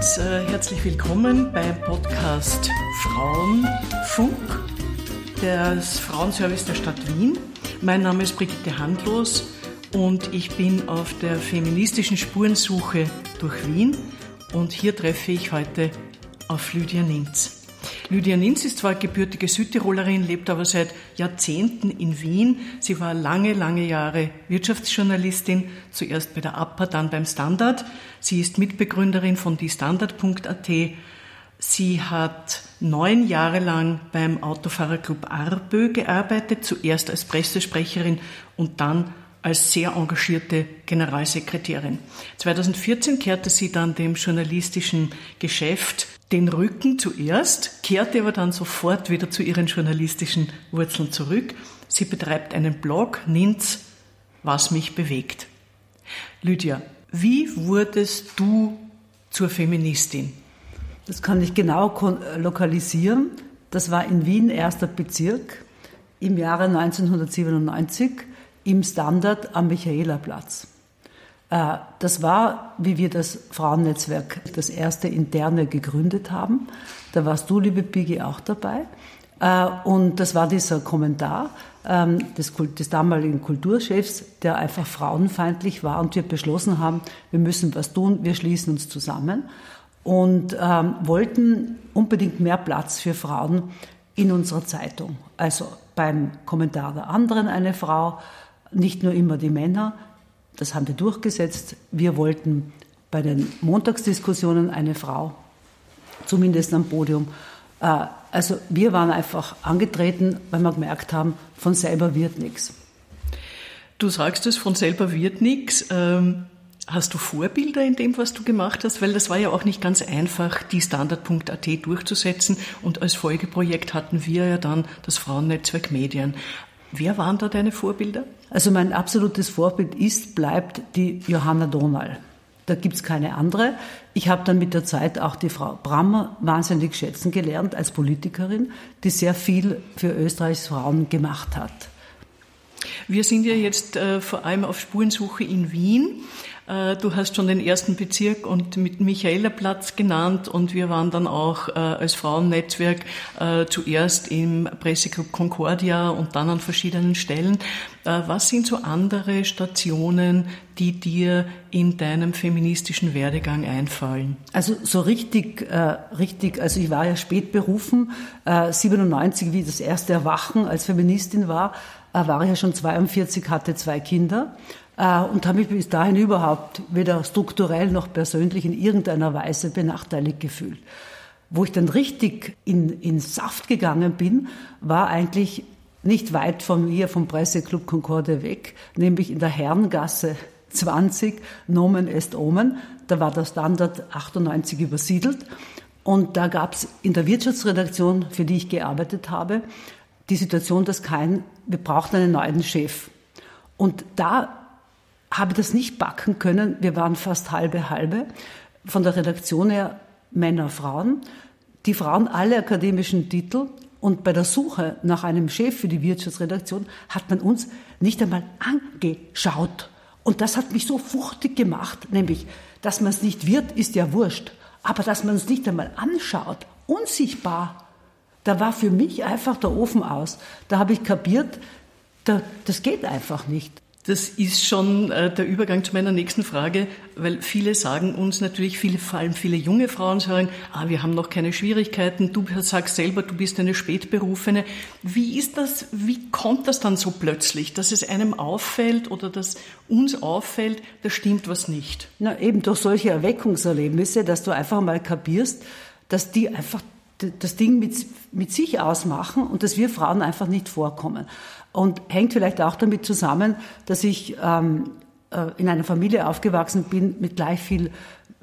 Linz, äh, herzlich willkommen beim Podcast Frauenfunk des Frauenservice der Stadt Wien. Mein Name ist Brigitte Handlos und ich bin auf der feministischen Spurensuche durch Wien und hier treffe ich heute auf Lydia Ninz. Lydia Ninz ist zwar gebürtige Südtirolerin, lebt aber seit Jahrzehnten in Wien. Sie war lange, lange Jahre Wirtschaftsjournalistin, zuerst bei der APA, dann beim Standard. Sie ist Mitbegründerin von diestandard.at. Sie hat neun Jahre lang beim Autofahrerclub Arbö gearbeitet, zuerst als Pressesprecherin und dann als sehr engagierte Generalsekretärin. 2014 kehrte sie dann dem journalistischen Geschäft den Rücken zuerst, kehrte aber dann sofort wieder zu ihren journalistischen Wurzeln zurück. Sie betreibt einen Blog, Ninz, was mich bewegt. Lydia, wie wurdest du zur Feministin? Das kann ich genau lokalisieren. Das war in Wien, erster Bezirk, im Jahre 1997 im Standard am Michaelerplatz. Äh, das war, wie wir das Frauennetzwerk, das erste interne gegründet haben. Da warst du, liebe Piggy, auch dabei. Äh, und das war dieser Kommentar ähm, des, des damaligen Kulturchefs, der einfach frauenfeindlich war und wir beschlossen haben, wir müssen was tun, wir schließen uns zusammen und ähm, wollten unbedingt mehr Platz für Frauen in unserer Zeitung. Also beim Kommentar der anderen eine Frau, nicht nur immer die Männer, das haben wir durchgesetzt. Wir wollten bei den Montagsdiskussionen eine Frau, zumindest am Podium. Äh, also wir waren einfach angetreten, weil wir gemerkt haben, von selber wird nichts. Du sagst es, von selber wird nichts. Ähm, hast du Vorbilder in dem, was du gemacht hast? Weil das war ja auch nicht ganz einfach, die Standard.at durchzusetzen. Und als Folgeprojekt hatten wir ja dann das Frauennetzwerk Medien. Wer waren da deine Vorbilder? Also mein absolutes Vorbild ist, bleibt die Johanna Donal. Da gibt's keine andere. Ich habe dann mit der Zeit auch die Frau Brammer wahnsinnig schätzen gelernt als Politikerin, die sehr viel für Österreichs Frauen gemacht hat. Wir sind ja jetzt äh, vor allem auf Spurensuche in Wien. Äh, du hast schon den ersten Bezirk und mit Michaelerplatz genannt und wir waren dann auch äh, als Frauennetzwerk äh, zuerst im Presseclub Concordia und dann an verschiedenen Stellen. Was sind so andere Stationen, die dir in deinem feministischen Werdegang einfallen? Also so richtig, richtig, also ich war ja spät berufen, äh, 97, wie das erste Erwachen als Feministin war, war ich ja schon 42, hatte zwei Kinder äh, und habe mich bis dahin überhaupt weder strukturell noch persönlich in irgendeiner Weise benachteiligt gefühlt. Wo ich dann richtig in, in Saft gegangen bin, war eigentlich nicht weit von mir vom Presseclub Concorde weg, nämlich in der Herrengasse 20, Nomen est Omen. Da war der Standard 98 übersiedelt. Und da gab es in der Wirtschaftsredaktion, für die ich gearbeitet habe, die Situation, dass kein, wir brauchten einen neuen Chef. Und da habe das nicht backen können. Wir waren fast halbe halbe. Von der Redaktion her Männer, Frauen. Die Frauen alle akademischen Titel. Und bei der Suche nach einem Chef für die Wirtschaftsredaktion hat man uns nicht einmal angeschaut. Und das hat mich so fuchtig gemacht, nämlich, dass man es nicht wird, ist ja wurscht. Aber dass man es nicht einmal anschaut, unsichtbar, da war für mich einfach der Ofen aus. Da habe ich kapiert, da, das geht einfach nicht. Das ist schon äh, der Übergang zu meiner nächsten Frage, weil viele sagen uns natürlich, viele, vor allem viele junge Frauen sagen, ah, wir haben noch keine Schwierigkeiten, du sagst selber, du bist eine Spätberufene. Wie ist das, wie kommt das dann so plötzlich, dass es einem auffällt oder dass uns auffällt, da stimmt was nicht? Na, eben durch solche Erweckungserlebnisse, dass du einfach mal kapierst, dass die einfach das Ding mit, mit sich ausmachen und dass wir Frauen einfach nicht vorkommen. Und hängt vielleicht auch damit zusammen, dass ich ähm, äh, in einer Familie aufgewachsen bin mit gleich viel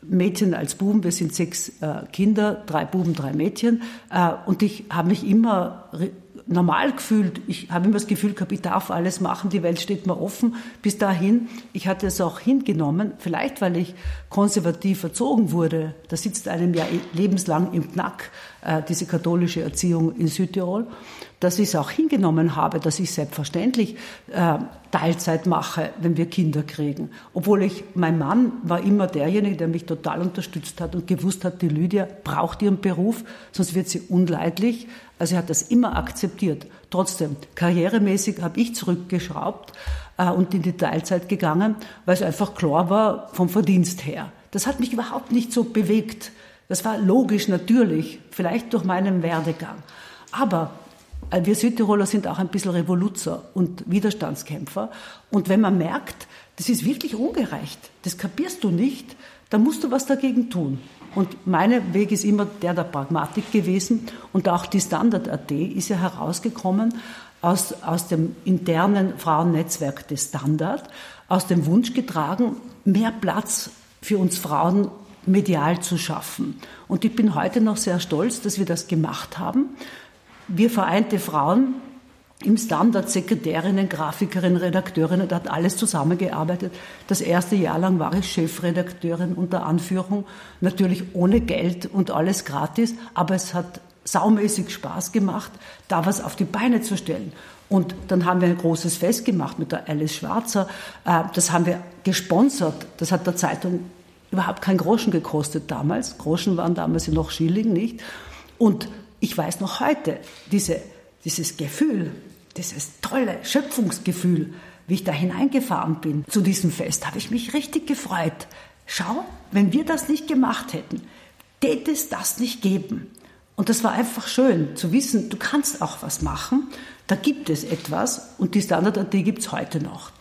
Mädchen als Buben. Wir sind sechs äh, Kinder, drei Buben, drei Mädchen. Äh, und ich habe mich immer normal gefühlt. Ich habe immer das Gefühl gehabt, ich darf alles machen, die Welt steht mir offen. Bis dahin, ich hatte es auch hingenommen, vielleicht weil ich konservativ erzogen wurde. Da sitzt einem ja lebenslang im Knack äh, diese katholische Erziehung in Südtirol, dass ich es auch hingenommen habe, dass ich selbstverständlich äh, Teilzeit mache, wenn wir Kinder kriegen. Obwohl ich, mein Mann war immer derjenige, der mich total unterstützt hat und gewusst hat, die Lydia braucht ihren Beruf, sonst wird sie unleidlich. Also er hat das immer akzeptiert. Trotzdem, karrieremäßig habe ich zurückgeschraubt äh, und in die Teilzeit gegangen, weil es einfach klar war vom Verdienst her. Das hat mich überhaupt nicht so bewegt. Das war logisch, natürlich, vielleicht durch meinen Werdegang. Aber äh, wir Südtiroler sind auch ein bisschen Revoluzer und Widerstandskämpfer. Und wenn man merkt, das ist wirklich ungerecht, das kapierst du nicht, dann musst du was dagegen tun. Und mein Weg ist immer der der Pragmatik gewesen. Und auch die Standard.at ist ja herausgekommen aus, aus dem internen Frauennetzwerk des Standard, aus dem Wunsch getragen, mehr Platz für uns Frauen medial zu schaffen. Und ich bin heute noch sehr stolz, dass wir das gemacht haben. Wir vereinte Frauen im Standard Sekretärinnen, Grafikerinnen, Redakteurinnen, da hat alles zusammengearbeitet. Das erste Jahr lang war ich Chefredakteurin unter Anführung, natürlich ohne Geld und alles gratis, aber es hat saumäßig Spaß gemacht, da was auf die Beine zu stellen. Und dann haben wir ein großes Fest gemacht mit der Alice Schwarzer. Äh, das haben wir gesponsert. Das hat der Zeitung überhaupt kein Groschen gekostet damals. Groschen waren damals noch Schilling, nicht? Und ich weiß noch heute, diese, dieses Gefühl, dieses tolle Schöpfungsgefühl, wie ich da hineingefahren bin zu diesem Fest, habe ich mich richtig gefreut. Schau, wenn wir das nicht gemacht hätten, täte es das nicht geben. Und das war einfach schön zu wissen, du kannst auch was machen, da gibt es etwas und die Standard.at gibt es heute noch.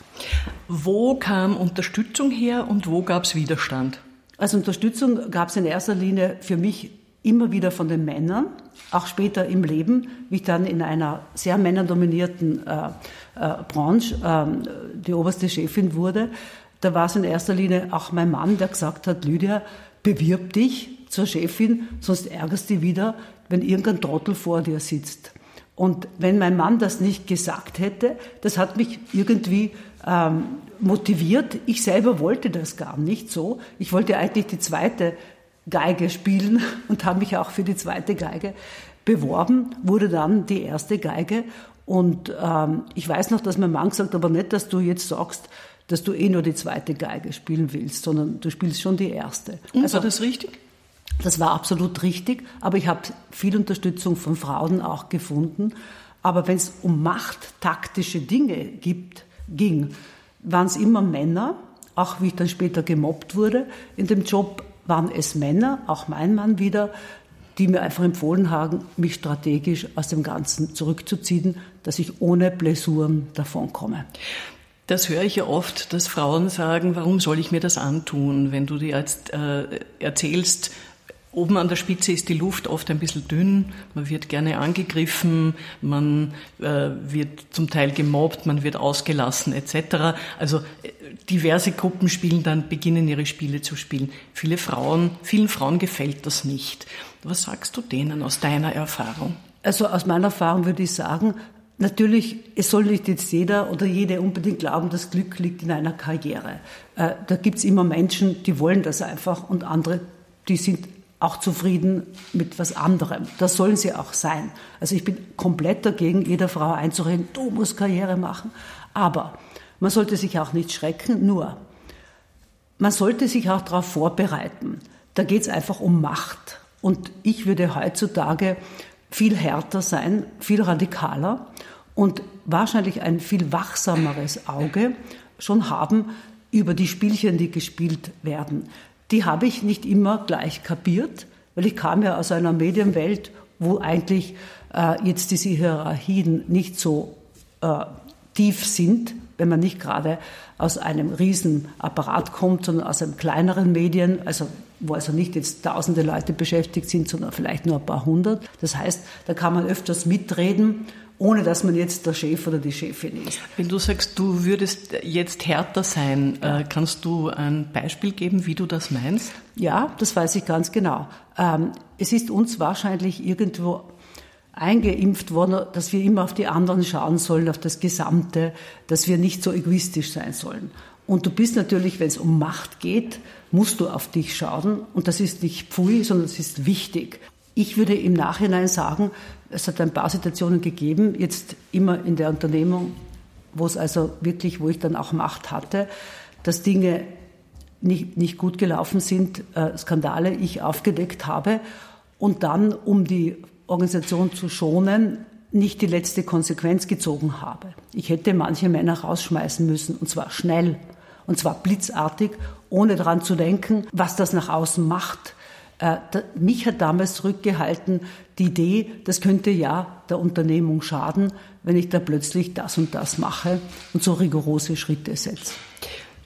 Wo kam Unterstützung her und wo gab es Widerstand? Also Unterstützung gab es in erster Linie für mich immer wieder von den Männern, auch später im Leben, wie ich dann in einer sehr männerdominierten äh, äh, Branche äh, die oberste Chefin wurde. Da war es in erster Linie auch mein Mann, der gesagt hat, Lydia, bewirb dich zur Chefin, sonst ärgerst du wieder, wenn irgendein Trottel vor dir sitzt. Und wenn mein Mann das nicht gesagt hätte, das hat mich irgendwie ähm, motiviert. Ich selber wollte das gar nicht so. Ich wollte eigentlich die zweite Geige spielen und habe mich auch für die zweite Geige beworben, wurde dann die erste Geige. Und ähm, ich weiß noch, dass mein Mann gesagt hat, aber nicht, dass du jetzt sagst, dass du eh nur die zweite Geige spielen willst, sondern du spielst schon die erste. Und also, war das richtig? Das war absolut richtig, aber ich habe viel Unterstützung von Frauen auch gefunden. Aber wenn es um machttaktische Dinge gibt, ging, waren es immer Männer, auch wie ich dann später gemobbt wurde in dem Job, waren es Männer, auch mein Mann wieder, die mir einfach empfohlen haben, mich strategisch aus dem Ganzen zurückzuziehen, dass ich ohne Blessuren davonkomme. Das höre ich ja oft, dass Frauen sagen, warum soll ich mir das antun, wenn du dir jetzt äh, erzählst, Oben an der Spitze ist die Luft oft ein bisschen dünn, man wird gerne angegriffen, man äh, wird zum Teil gemobbt, man wird ausgelassen etc. Also äh, diverse Gruppen spielen dann, beginnen ihre Spiele zu spielen. Viele Frauen, vielen Frauen gefällt das nicht. Was sagst du denen aus deiner Erfahrung? Also aus meiner Erfahrung würde ich sagen, Natürlich, es soll nicht jetzt jeder oder jede unbedingt glauben, dass Glück liegt in einer Karriere. Äh, da gibt's immer Menschen, die wollen das einfach und andere, die sind auch zufrieden mit was anderem. Das sollen sie auch sein. Also ich bin komplett dagegen, jeder Frau einzureden, du musst Karriere machen. Aber man sollte sich auch nicht schrecken, nur man sollte sich auch darauf vorbereiten. Da geht es einfach um Macht. Und ich würde heutzutage viel härter sein, viel radikaler und wahrscheinlich ein viel wachsameres Auge schon haben über die Spielchen, die gespielt werden die habe ich nicht immer gleich kapiert, weil ich kam ja aus einer Medienwelt, wo eigentlich äh, jetzt diese Hierarchien nicht so äh, tief sind, wenn man nicht gerade aus einem riesen Apparat kommt, sondern aus einem kleineren Medien, also wo also nicht jetzt tausende Leute beschäftigt sind, sondern vielleicht nur ein paar hundert. Das heißt, da kann man öfters mitreden ohne dass man jetzt der Chef oder die Chefin ist. Wenn du sagst, du würdest jetzt härter sein. Äh, kannst du ein Beispiel geben, wie du das meinst? Ja, das weiß ich ganz genau. Ähm, es ist uns wahrscheinlich irgendwo eingeimpft worden, dass wir immer auf die anderen schauen sollen, auf das Gesamte, dass wir nicht so egoistisch sein sollen. Und du bist natürlich, wenn es um Macht geht, musst du auf dich schauen. Und das ist nicht pfui, sondern es ist wichtig. Ich würde im Nachhinein sagen, es hat ein paar Situationen gegeben, jetzt immer in der Unternehmung, wo es also wirklich, wo ich dann auch Macht hatte, dass Dinge nicht, nicht gut gelaufen sind, äh, Skandale ich aufgedeckt habe und dann, um die Organisation zu schonen, nicht die letzte Konsequenz gezogen habe. Ich hätte manche Männer rausschmeißen müssen, und zwar schnell, und zwar blitzartig, ohne daran zu denken, was das nach außen macht. Äh, mich hat damals zurückgehalten die Idee, das könnte ja der Unternehmung schaden, wenn ich da plötzlich das und das mache und so rigorose Schritte setze.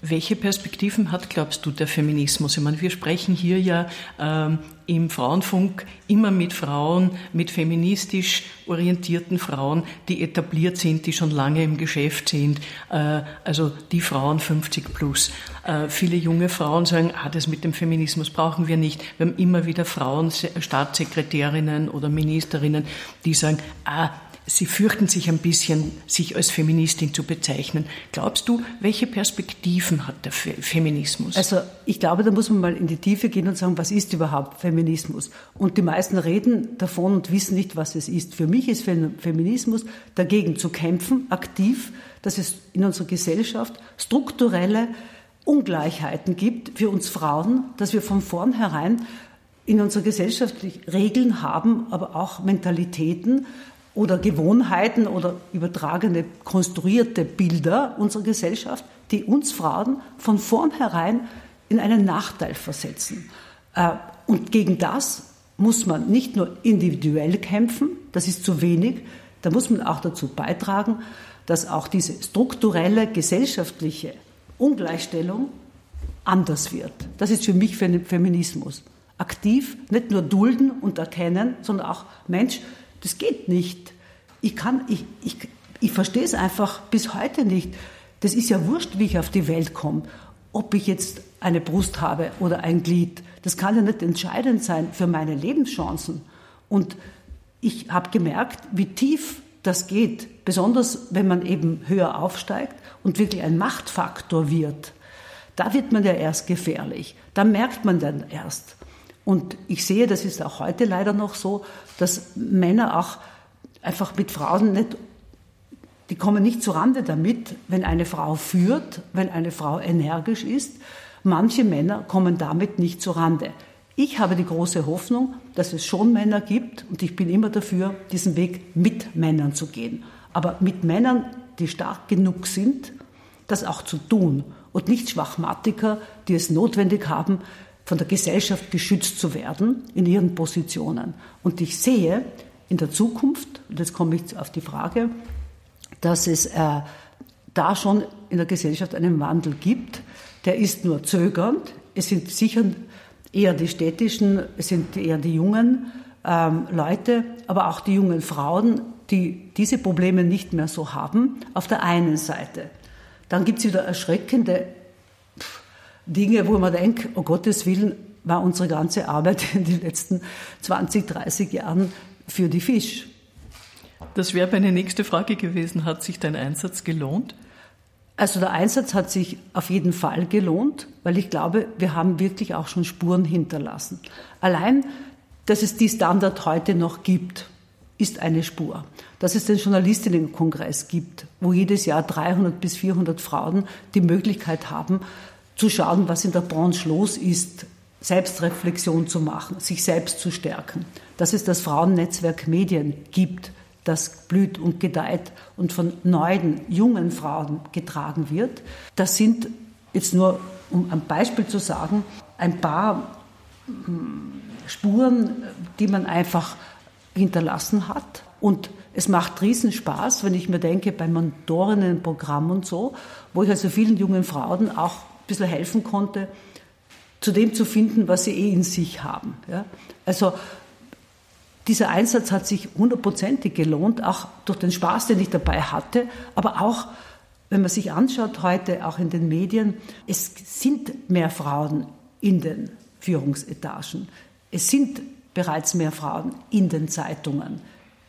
Welche Perspektiven hat, glaubst du, der Feminismus? Ich meine, wir sprechen hier ja ähm, im Frauenfunk immer mit Frauen, mit feministisch orientierten Frauen, die etabliert sind, die schon lange im Geschäft sind, äh, also die Frauen 50 plus. Äh, viele junge Frauen sagen, ah, das mit dem Feminismus brauchen wir nicht. Wir haben immer wieder Frauen, Staatssekretärinnen oder Ministerinnen, die sagen, ah, Sie fürchten sich ein bisschen, sich als Feministin zu bezeichnen. Glaubst du, welche Perspektiven hat der Feminismus? Also ich glaube, da muss man mal in die Tiefe gehen und sagen, was ist überhaupt Feminismus? Und die meisten reden davon und wissen nicht, was es ist. Für mich ist Feminismus dagegen zu kämpfen, aktiv, dass es in unserer Gesellschaft strukturelle Ungleichheiten gibt für uns Frauen, dass wir von vornherein in unserer Gesellschaft Regeln haben, aber auch Mentalitäten, oder Gewohnheiten oder übertragene, konstruierte Bilder unserer Gesellschaft, die uns Frauen von vornherein in einen Nachteil versetzen. Äh, und gegen das muss man nicht nur individuell kämpfen, das ist zu wenig, da muss man auch dazu beitragen, dass auch diese strukturelle gesellschaftliche Ungleichstellung anders wird. Das ist für mich Feminismus. Aktiv, nicht nur dulden und erkennen, sondern auch, Mensch, das geht nicht. Ich kann, ich, ich, ich verstehe es einfach bis heute nicht. Das ist ja wurscht, wie ich auf die Welt komme. Ob ich jetzt eine Brust habe oder ein Glied. Das kann ja nicht entscheidend sein für meine Lebenschancen. Und ich habe gemerkt, wie tief das geht, besonders wenn man eben höher aufsteigt und wirklich ein Machtfaktor wird. Da wird man ja erst gefährlich. Da merkt man dann erst. Und ich sehe, das ist auch heute leider noch so, dass Männer auch einfach mit Frauen nicht, die kommen nicht zu Rande damit, wenn eine Frau führt, wenn eine Frau energisch ist. Manche Männer kommen damit nicht zu Rande. Ich habe die große Hoffnung, dass es schon Männer gibt und ich bin immer dafür, diesen Weg mit Männern zu gehen. Aber mit Männern, die stark genug sind, das auch zu tun und nicht Schwachmatiker, die es notwendig haben, von der Gesellschaft geschützt zu werden in ihren Positionen. Und ich sehe in der Zukunft, und jetzt komme ich auf die Frage, dass es äh, da schon in der Gesellschaft einen Wandel gibt. Der ist nur zögernd. Es sind sicher eher die städtischen, es sind eher die jungen ähm, Leute, aber auch die jungen Frauen, die diese Probleme nicht mehr so haben, auf der einen Seite. Dann gibt es wieder erschreckende Dinge, wo man denkt, oh Gottes Willen, war unsere ganze Arbeit in den letzten 20, 30 Jahren für die Fisch. Das wäre meine nächste Frage gewesen. Hat sich dein Einsatz gelohnt? Also der Einsatz hat sich auf jeden Fall gelohnt, weil ich glaube, wir haben wirklich auch schon Spuren hinterlassen. Allein, dass es die Standard heute noch gibt, ist eine Spur. Dass es den Journalistinnenkongress gibt, wo jedes Jahr 300 bis 400 Frauen die Möglichkeit haben, zu schauen, was in der Branche los ist, Selbstreflexion zu machen, sich selbst zu stärken. Dass es das Frauennetzwerk Medien gibt, das blüht und gedeiht und von neuen, jungen Frauen getragen wird. Das sind jetzt nur, um ein Beispiel zu sagen, ein paar hm, Spuren, die man einfach hinterlassen hat. Und es macht riesen Spaß, wenn ich mir denke, beim Mentorinnenprogramm und so, wo ich also vielen jungen Frauen auch bisschen helfen konnte, zu dem zu finden, was sie eh in sich haben. Ja? Also dieser Einsatz hat sich hundertprozentig gelohnt, auch durch den Spaß, den ich dabei hatte, aber auch, wenn man sich anschaut heute, auch in den Medien, es sind mehr Frauen in den Führungsetagen. Es sind bereits mehr Frauen in den Zeitungen.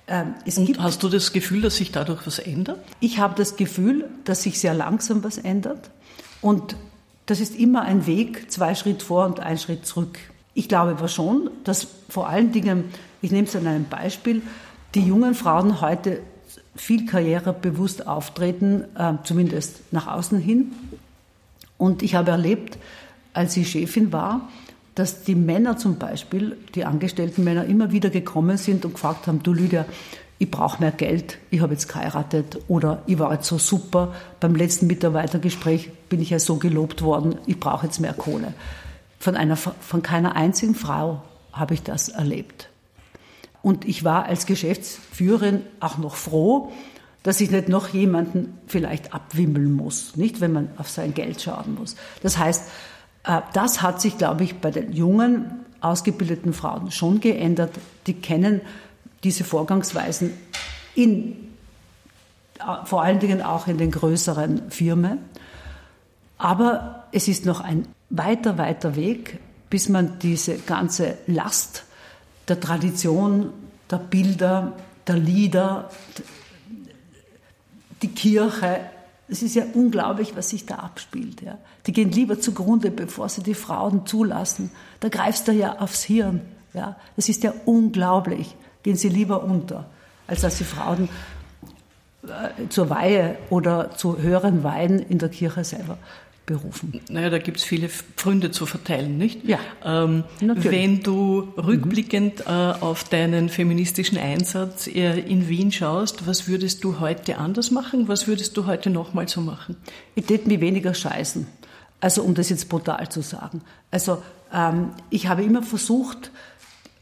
ähm, es Und hast du das Gefühl, dass sich dadurch was ändert? Ich habe das Gefühl, dass sich sehr langsam was ändert. Und das ist immer ein Weg, zwei Schritt vor und ein Schritt zurück. Ich glaube aber schon, dass vor allen Dingen, ich nehme es an einem Beispiel, die jungen Frauen heute viel karrierebewusst auftreten, äh, zumindest nach außen hin. Und ich habe erlebt, als ich Chefin war, dass die Männer zum Beispiel, die angestellten Männer, immer wieder gekommen sind und gefragt haben, du Lydia, ich brauche mehr Geld, ich habe jetzt geheiratet oder ich war jetzt so super, beim letzten Mitarbeitergespräch bin ich ja so gelobt worden, ich brauche jetzt mehr Kohle. Von, einer, von keiner einzigen Frau habe ich das erlebt. Und ich war als Geschäftsführerin auch noch froh, dass ich nicht noch jemanden vielleicht abwimmeln muss, nicht, wenn man auf sein Geld schauen muss. Das heißt, äh, das hat sich, glaube ich, bei den jungen, ausgebildeten Frauen schon geändert. Die kennen diese Vorgangsweisen in, äh, vor allen Dingen auch in den größeren Firmen. Aber es ist noch ein weiter, weiter Weg, bis man diese ganze Last der Tradition, der Bilder, der Lieder, die Kirche es ist ja unglaublich, was sich da abspielt. Ja. Die gehen lieber zugrunde, bevor sie die Frauen zulassen. Da greifst du ja aufs Hirn. Ja. Das ist ja unglaublich. Gehen sie lieber unter, als dass sie Frauen äh, zur Weihe oder zu höheren Weihen in der Kirche selber berufen. Naja, da gibt es viele Pfründe zu verteilen, nicht? Ja. Ähm, wenn du rückblickend mhm. äh, auf deinen feministischen Einsatz äh, in Wien schaust, was würdest du heute anders machen? Was würdest du heute nochmal so machen? Ich tät mich weniger scheißen. Also, um das jetzt brutal zu sagen. Also, ähm, ich habe immer versucht,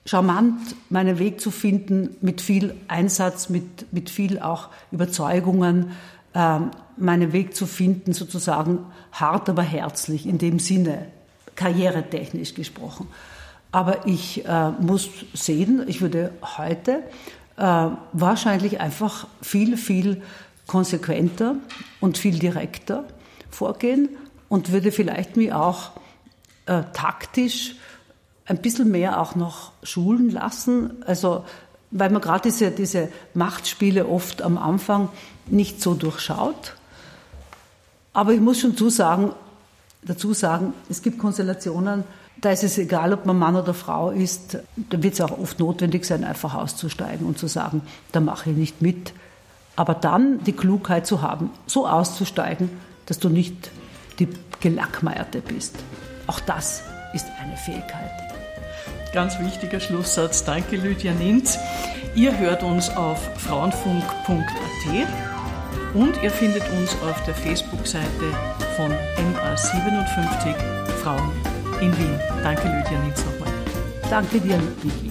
charmant meinen Weg zu finden, mit viel Einsatz, mit, mit viel auch Überzeugungen, ähm, meinen Weg zu finden, sozusagen hart, aber herzlich, in dem Sinne, karrieretechnisch gesprochen. Aber ich äh, muss sehen, ich würde heute äh, wahrscheinlich einfach viel, viel konsequenter und viel direkter vorgehen und würde vielleicht mich auch äh, taktisch ein bisschen mehr auch noch schulen lassen. Also, weil man gerade diese, diese Machtspiele oft am Anfang nicht so durchschaut. Aber ich muss schon zusagen, dazu sagen, es gibt Konstellationen, da ist es egal, ob man Mann oder Frau ist, da wird es auch oft notwendig sein, einfach auszusteigen und zu sagen, da mache ich nicht mit. Aber dann die Klugheit zu haben, so auszusteigen, dass du nicht die Gelackmeierte bist. Auch das ist eine Fähigkeit. Ganz wichtiger Schlusssatz. Danke, Lydia Ninz. Ihr hört uns auf frauenfunk.at und ihr findet uns auf der Facebook-Seite von MA57 Frauen in Wien. Danke, Lydia Nitz nochmal. Danke dir, Niki.